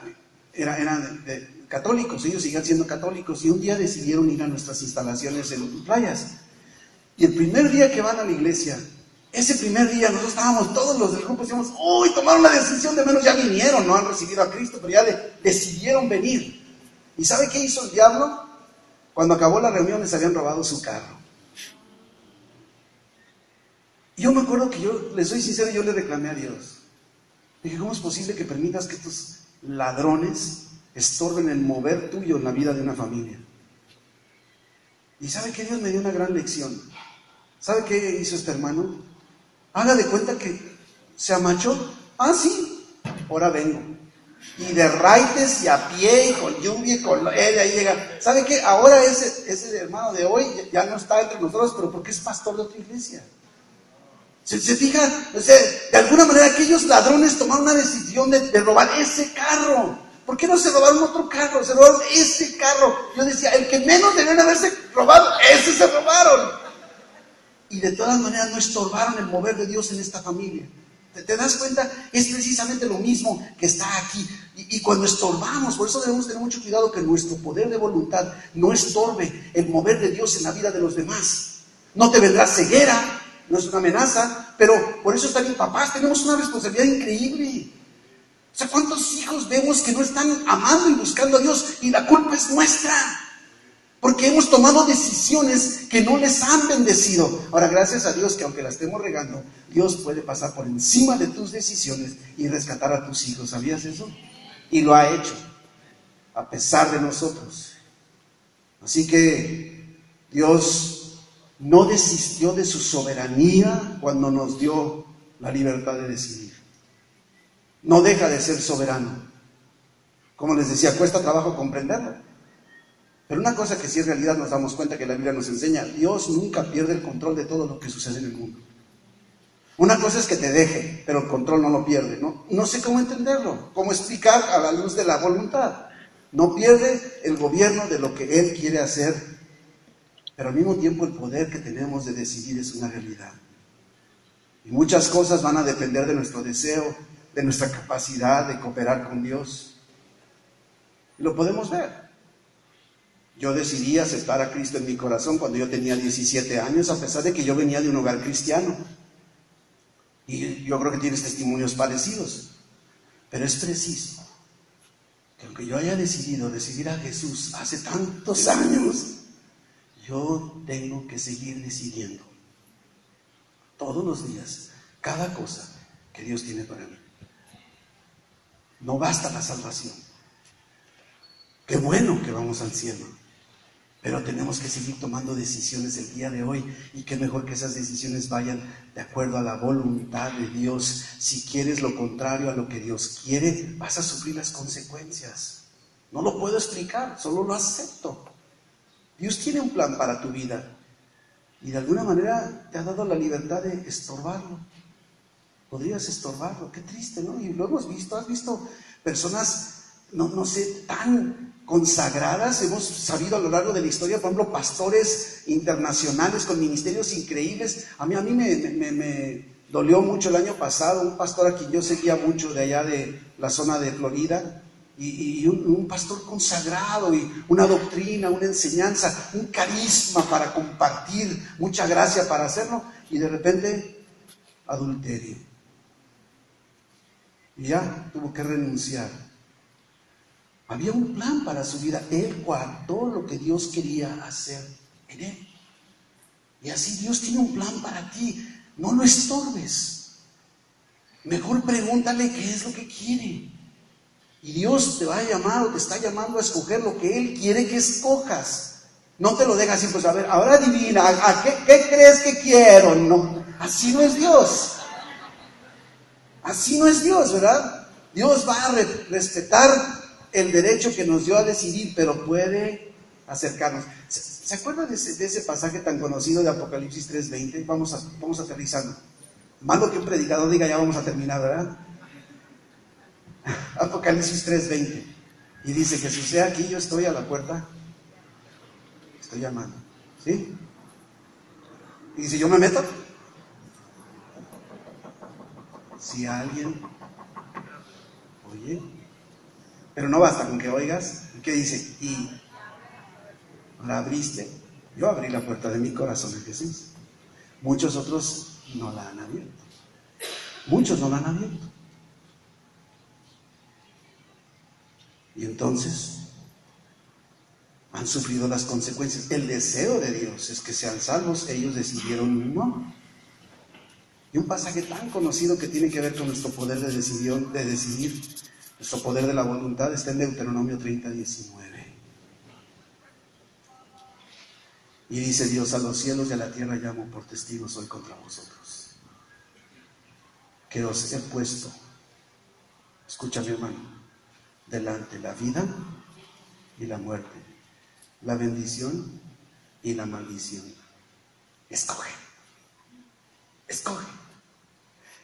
era, eran de, católicos, ellos siguen siendo católicos y un día decidieron ir a nuestras instalaciones en playas. Y el primer día que van a la iglesia, ese primer día nosotros estábamos todos los del grupo, decíamos, uy, tomaron la decisión, de menos ya vinieron, no han recibido a Cristo, pero ya decidieron venir. ¿Y sabe qué hizo el diablo? Cuando acabó la reunión les habían robado su carro. yo me acuerdo que yo, les soy sincero, yo le reclamé a Dios. Dije, ¿cómo es posible que permitas que estos ladrones estorben el mover tuyo en la vida de una familia? Y sabe que Dios me dio una gran lección. ¿Sabe qué hizo este hermano? Haga de cuenta que se amachó. Ah, sí, ahora vengo. Y de raites y a pie y con lluvia y con él ahí llega. ¿Sabe qué? Ahora ese, ese hermano de hoy ya no está entre nosotros, pero porque es pastor de otra iglesia. ¿Se, se fija? O sea, de alguna manera aquellos ladrones tomaron una decisión de, de robar ese carro. ¿Por qué no se robaron otro carro? Se robaron ese carro. Yo decía, el que menos debían haberse robado, ese se robaron. Y de todas maneras no estorbaron el mover de Dios en esta familia. ¿Te, das cuenta? Es precisamente lo mismo que está aquí. Y, cuando estorbamos, por eso debemos tener mucho cuidado que nuestro poder de voluntad no estorbe el mover de Dios en la vida de los demás. No te vendrá ceguera, no es una amenaza, pero por eso están papás, tenemos una responsabilidad increíble. O sea, ¿cuántos hijos vemos que no están amando y buscando a Dios y la culpa es nuestra? Porque hemos tomado decisiones que no les han bendecido. Ahora, gracias a Dios que aunque la estemos regando, Dios puede pasar por encima de tus decisiones y rescatar a tus hijos. ¿Sabías eso? Y lo ha hecho, a pesar de nosotros. Así que Dios no desistió de su soberanía cuando nos dio la libertad de decidir. No deja de ser soberano. Como les decía, cuesta trabajo comprenderlo. Pero una cosa que sí en realidad nos damos cuenta que la Biblia nos enseña, Dios nunca pierde el control de todo lo que sucede en el mundo. Una cosa es que te deje, pero el control no lo pierde. No, no sé cómo entenderlo, cómo explicar a la luz de la voluntad. No pierde el gobierno de lo que Él quiere hacer pero al mismo tiempo el poder que tenemos de decidir es una realidad. Y muchas cosas van a depender de nuestro deseo, de nuestra capacidad de cooperar con Dios. Y lo podemos ver. Yo decidí aceptar a Cristo en mi corazón cuando yo tenía 17 años, a pesar de que yo venía de un hogar cristiano. Y yo creo que tienes testimonios parecidos. Pero es preciso que aunque yo haya decidido decidir a Jesús hace tantos años, yo tengo que seguir decidiendo todos los días cada cosa que Dios tiene para mí. No basta la salvación. Qué bueno que vamos al cielo, pero tenemos que seguir tomando decisiones el día de hoy y qué mejor que esas decisiones vayan de acuerdo a la voluntad de Dios. Si quieres lo contrario a lo que Dios quiere, vas a sufrir las consecuencias. No lo puedo explicar, solo lo acepto. Dios tiene un plan para tu vida y de alguna manera te ha dado la libertad de estorbarlo. Podrías estorbarlo, qué triste, ¿no? Y lo hemos visto, has visto personas, no, no sé, tan consagradas, hemos sabido a lo largo de la historia, por ejemplo, pastores internacionales con ministerios increíbles. A mí, a mí me, me, dolió mucho el año pasado, un pastor a quien yo seguía mucho de allá de la zona de Florida, y, un, pastor consagrado y una doctrina, una enseñanza, un carisma para compartir, mucha gracia para hacerlo y de repente adulterio. Y ya tuvo que renunciar. Había un plan para su vida. Él guardó lo que Dios quería hacer en él. Y así Dios tiene un plan para ti. No lo estorbes. Mejor pregúntale qué es lo que quiere. Y Dios te va a llamar o te está llamando a escoger lo que Él quiere que escojas. No te lo deja así, pues a ver, ahora adivina, ¿a qué, qué crees que quiero? No, así no es Dios. Así no es Dios, ¿verdad? Dios va a respetar el derecho que nos dio a decidir, pero puede acercarnos. ¿Se, acuerdan de ese, pasaje tan conocido de Apocalipsis 3:20? Vamos, a, vamos aterrizando. Malo que un predicador diga, ya vamos a terminar, ¿verdad? Apocalipsis 3:20. Y dice, Jesús, sea aquí, yo estoy a la puerta. Estoy llamando. ¿Sí? Y si yo me meto, si alguien oye, pero no basta con que oigas, ¿qué dice? Y la abriste. Yo abrí la puerta de mi corazón a Jesús. Muchos otros no la han abierto. Muchos no la han abierto. Y entonces, han sufrido las consecuencias. El deseo de Dios es que sean salvos, ellos decidieron no. Y un pasaje tan conocido que tiene que ver con nuestro poder de, decisión, de decidir, nuestro poder de la voluntad, está en Deuteronomio 30, 19. Y dice Dios, a los cielos y a la tierra llamo por testigos hoy contra vosotros. Que os he puesto, escucha mi hermano, delante la vida y la muerte, la bendición y la maldición. Escoge, escoge.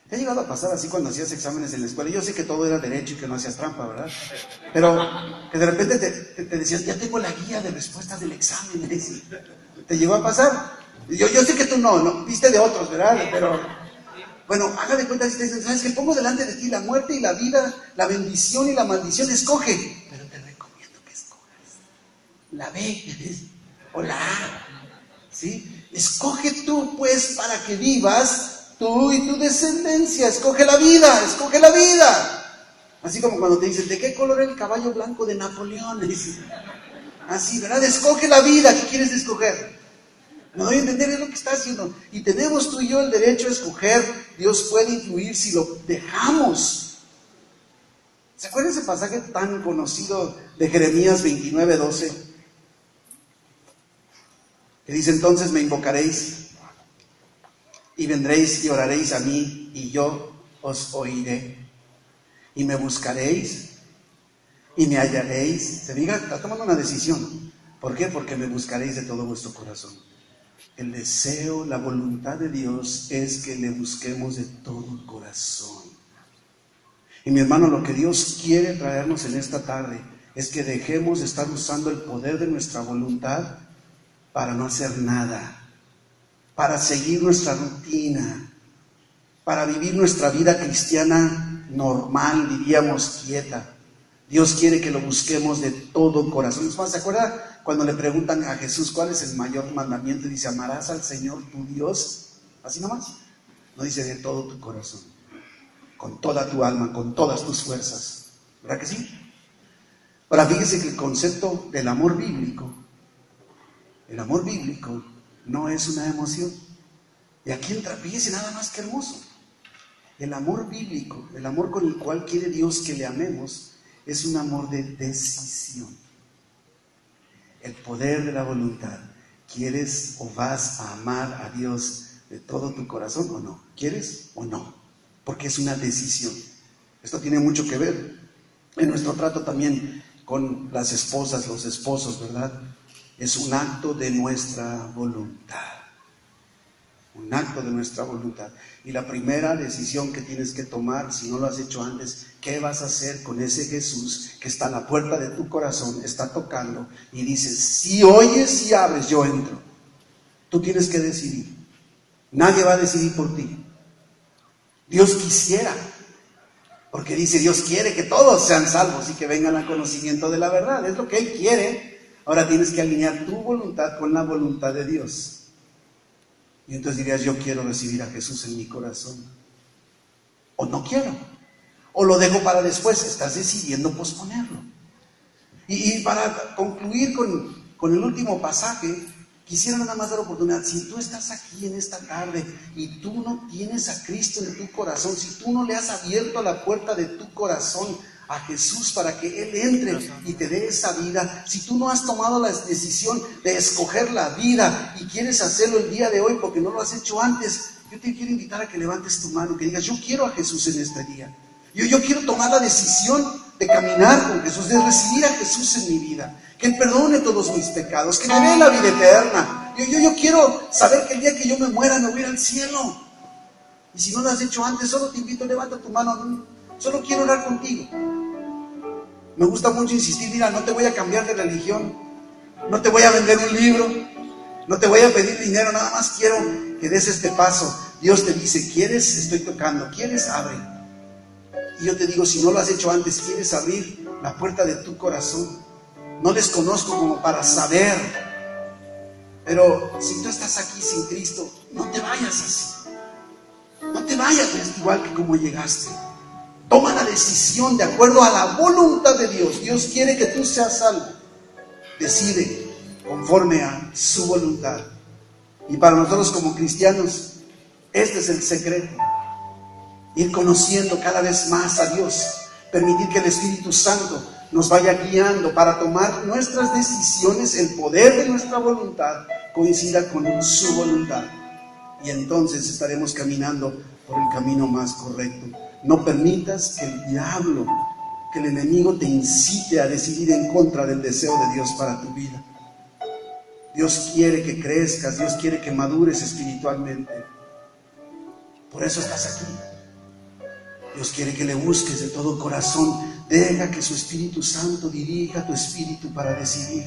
¿Te ha llegado a pasar así cuando hacías exámenes en la escuela? Yo sé que todo era derecho y que no hacías trampa, ¿verdad? Pero que de repente te, decías, ya tengo la guía de respuestas del examen. ¿Te llegó a pasar? Yo, yo sé que tú no, no, viste de otros, ¿verdad? Pero, bueno, haga de cuenta si te dicen, ¿sabes que Pongo delante de ti la muerte y la vida, la bendición y la maldición, escoge. Pero te recomiendo que escojas la B o la A. ¿Sí? Escoge tú, pues, para que vivas tú y tu descendencia. Escoge la vida, escoge la vida. Así como cuando te dicen, ¿de qué color es el caballo blanco de Napoleón? Así, ¿verdad? Escoge la vida que quieres escoger. Me doy a entender, lo que está haciendo. Y tenemos tú y yo el derecho a escoger. Dios puede influir si lo dejamos. ¿Se acuerdan ese pasaje tan conocido de Jeremías 29, 12? Que dice entonces me invocaréis y vendréis y oraréis a mí y yo os oiré. Y me buscaréis y me hallaréis. Se diga, está tomando una decisión. ¿Por qué? Porque me buscaréis de todo vuestro corazón. El deseo, la voluntad de Dios es que le busquemos de todo corazón. Y mi hermano, lo que Dios quiere traernos en esta tarde es que dejemos de estar usando el poder de nuestra voluntad para no hacer nada para seguir nuestra rutina, para vivir nuestra vida cristiana normal, diríamos quieta. Dios quiere que lo busquemos de todo corazón. ¿Se acuerda cuando le preguntan a Jesús cuál es el mayor mandamiento? Dice, amarás al Señor tu Dios, así nomás. No dice de todo tu corazón, con toda tu alma, con todas tus fuerzas. ¿Verdad que sí? Ahora fíjese que el concepto del amor bíblico, el amor bíblico no es una emoción. Y aquí entra, fíjese nada más que hermoso. El amor bíblico, el amor con el cual quiere Dios que le amemos, es un amor de decisión. El poder de la voluntad. ¿Quieres o vas a amar a Dios de todo tu corazón o no? ¿Quieres o no? Porque es una decisión. Esto tiene mucho que ver en nuestro trato también con las esposas, los esposos, ¿verdad? Es un acto de nuestra voluntad. Un acto de nuestra voluntad. Y la primera decisión que tienes que tomar, si no lo has hecho antes, ¿qué vas a hacer con ese Jesús que está a la puerta de tu corazón, está tocando y dices, si oyes y abres, yo entro? Tú tienes que decidir. Nadie va a decidir por ti. Dios quisiera, porque dice, Dios quiere que todos sean salvos y que vengan al conocimiento de la verdad. Es lo que Él quiere. Ahora tienes que alinear tu voluntad con la voluntad de Dios. Y entonces dirías, yo quiero recibir a Jesús en mi corazón. O no quiero. O lo dejo para después. Estás decidiendo posponerlo. Y, para concluir con, con el último pasaje, quisiera nada más dar oportunidad. Si tú estás aquí en esta tarde y tú no tienes a Cristo en tu corazón, si tú no le has abierto la puerta de tu corazón a Jesús para que Él entre y te dé esa vida, si tú no has tomado la decisión de escoger la vida y quieres hacerlo el día de hoy porque no lo has hecho antes, yo te quiero invitar a que levantes tu mano, que digas, yo quiero a Jesús en este día. Yo, yo quiero tomar la decisión de caminar con Jesús, de recibir a Jesús en mi vida, que Él perdone todos mis pecados, que me dé la vida eterna. Yo, yo, yo quiero saber que el día que yo me muera me voy al cielo. Y si no lo has hecho antes, solo te invito, levanta tu mano, solo quiero orar contigo. Me gusta mucho insistir, mira, no te voy a cambiar de religión, no te voy a vender un libro, no te voy a pedir dinero, nada más quiero que des este paso. Dios te dice, ¿quieres? Estoy tocando, ¿quieres? Abre. Y yo te digo, si no lo has hecho antes, ¿quieres abrir la puerta de tu corazón? No les conozco como para saber, pero si tú estás aquí sin Cristo, no te vayas así. No te vayas igual que como llegaste. Toma la decisión de acuerdo a la voluntad de Dios. Dios quiere que tú seas salvo. Decide. conforme a su voluntad. Y para nosotros como cristianos, este es el secreto. Ir conociendo cada vez más a Dios. Permitir que el Espíritu Santo nos vaya guiando para tomar nuestras decisiones, el poder de nuestra voluntad coincida con su voluntad. Y entonces estaremos caminando por el camino más correcto. No permitas que el diablo, que el enemigo te incite a decidir en contra del deseo de Dios para tu vida. Dios quiere que crezcas, Dios quiere que madures espiritualmente. Por eso estás aquí. Dios quiere que le busques de todo corazón. Deja que su Espíritu Santo dirija tu espíritu para decidir.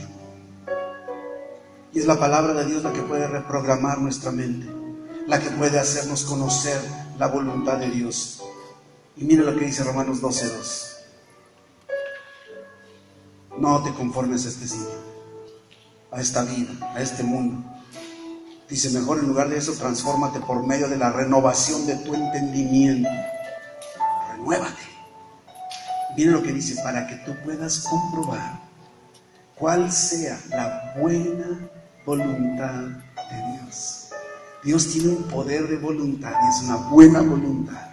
Y es la palabra de Dios la que puede reprogramar nuestra mente, la que puede hacernos conocer la voluntad de Dios. Y mira lo que dice Romanos 12:2. No te conformes a este siglo a esta vida, a este mundo. Dice, mejor en lugar de eso, transfórmate por medio de la renovación de tu entendimiento. Renuévate. Mira lo que dice, para que tú puedas comprobar cuál sea la buena voluntad de Dios. Dios tiene un poder de voluntad y es una buena voluntad.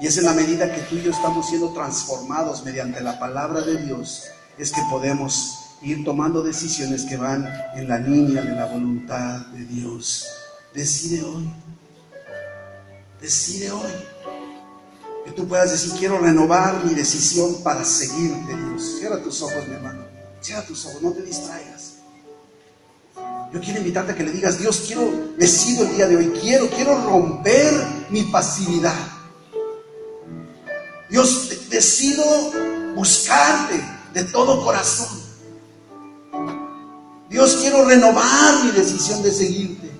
Y es en la medida que tú y yo estamos siendo transformados mediante la palabra de Dios, es que podemos ir tomando decisiones que van en la línea de la voluntad de Dios. Decide hoy. Decide hoy. Que tú puedas decir, quiero renovar mi decisión para seguirte, Dios. Cierra tus ojos, mi hermano. Cierra tus ojos, no te distraigas. Yo quiero invitarte a que le digas, Dios, quiero, decido el día de hoy, quiero, quiero romper mi pasividad. Dios, decido buscarte de todo corazón. Dios, quiero renovar mi decisión de seguirte.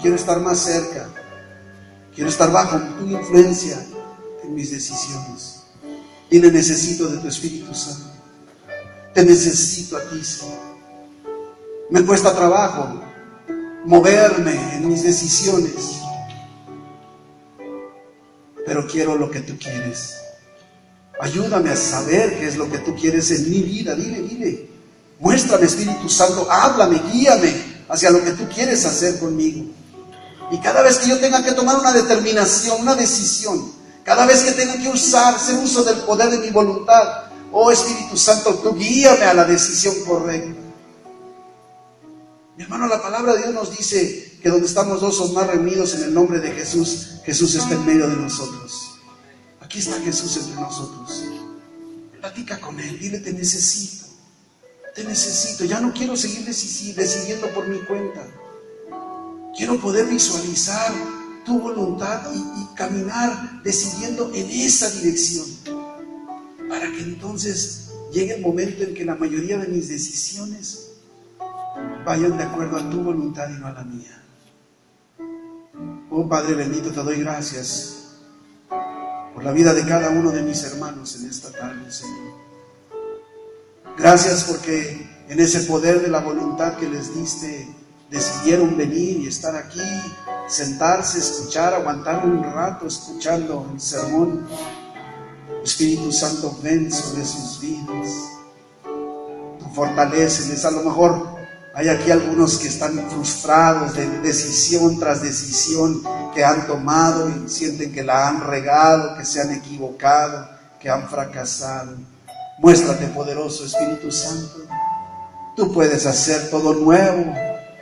Quiero estar más cerca. Quiero estar bajo tu influencia en mis decisiones. Y le necesito de tu Espíritu Santo. Te necesito a ti, Señor. Me cuesta trabajo moverme en mis decisiones. Pero quiero lo que tú quieres. Ayúdame a saber qué es lo que tú quieres en mi vida. Dile, dile. Muéstrame, Espíritu Santo, háblame, guíame hacia lo que tú quieres hacer conmigo. Y cada vez que yo tenga que tomar una determinación, una decisión, cada vez que tenga que usar, hacer uso del poder de mi voluntad, oh Espíritu Santo, tú guíame a la decisión correcta. Mi hermano, la palabra de Dios nos dice que donde estamos dos o más reunidos en el nombre de Jesús, Jesús está en medio de nosotros. Aquí está Jesús entre nosotros. Platica con Él, dile te necesito. Te necesito, ya no quiero seguir decidiendo por mi cuenta. Quiero poder visualizar tu voluntad y, caminar decidiendo en esa dirección. Para que entonces llegue el momento en que la mayoría de mis decisiones vayan de acuerdo a tu voluntad y no a la mía. Oh Padre bendito, te doy gracias por la vida de cada uno de mis hermanos en esta tarde, Señor. Gracias porque en ese poder de la voluntad que les diste, decidieron venir y estar aquí, sentarse, escuchar, aguantar un rato escuchando el sermón. Espíritu Santo, ven sobre sus vidas. Fortaleceles. A lo mejor hay aquí algunos que están frustrados de decisión tras decisión que han tomado y sienten que la han regado, que se han equivocado, que han fracasado. Muéstrate poderoso Espíritu Santo. Tú puedes hacer todo nuevo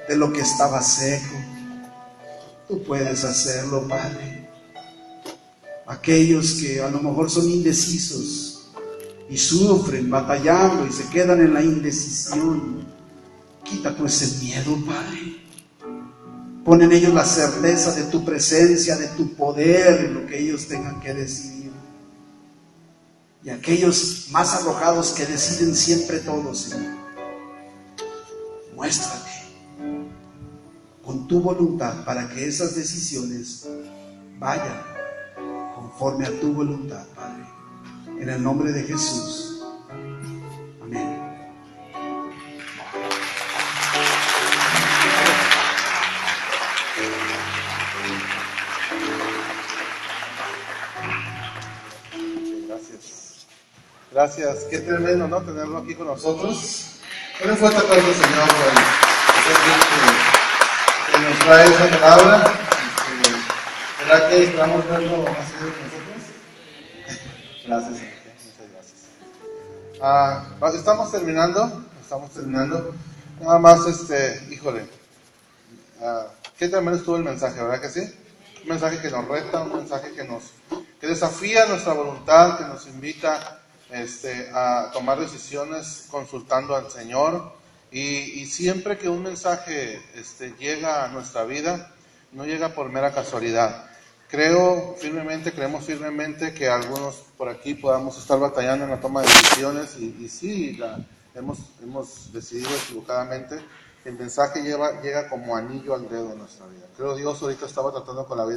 de lo que estaba seco. Tú puedes hacerlo, Padre. Aquellos que a lo mejor son indecisos y sufren batallando y se quedan en la indecisión, quita tú ese miedo, Padre. Pon en ellos la certeza de tu presencia, de tu poder en lo que ellos tengan que decidir y aquellos más arrojados que deciden siempre todo, Señor. Muéstrate con tu voluntad para que esas decisiones vayan conforme a tu voluntad, Padre. En el nombre de Jesús. Gracias. Qué tremendo, ¿no? Tenerlo aquí con nosotros. Un fuerte aplauso, Señor, por que, que nos trae esa palabra. Este, ¿Verdad que esperamos verlo más seguido nosotros? Gracias, Señor. Muchas gracias. Ah, estamos terminando, estamos terminando. Nada más, este, híjole, ah, qué también estuvo el mensaje, ¿verdad que sí? Un mensaje que nos reta, un mensaje que nos que desafía nuestra voluntad, que nos invita este, a tomar decisiones consultando al Señor. Y, siempre que un mensaje este, llega a nuestra vida, no llega por mera casualidad. Creo firmemente, creemos firmemente que algunos por aquí podamos estar batallando en la toma de decisiones y, y sí, la, hemos, hemos decidido equivocadamente. El mensaje lleva, llega como anillo al dedo de nuestra vida. Creo Dios ahorita estaba tratando con la vida.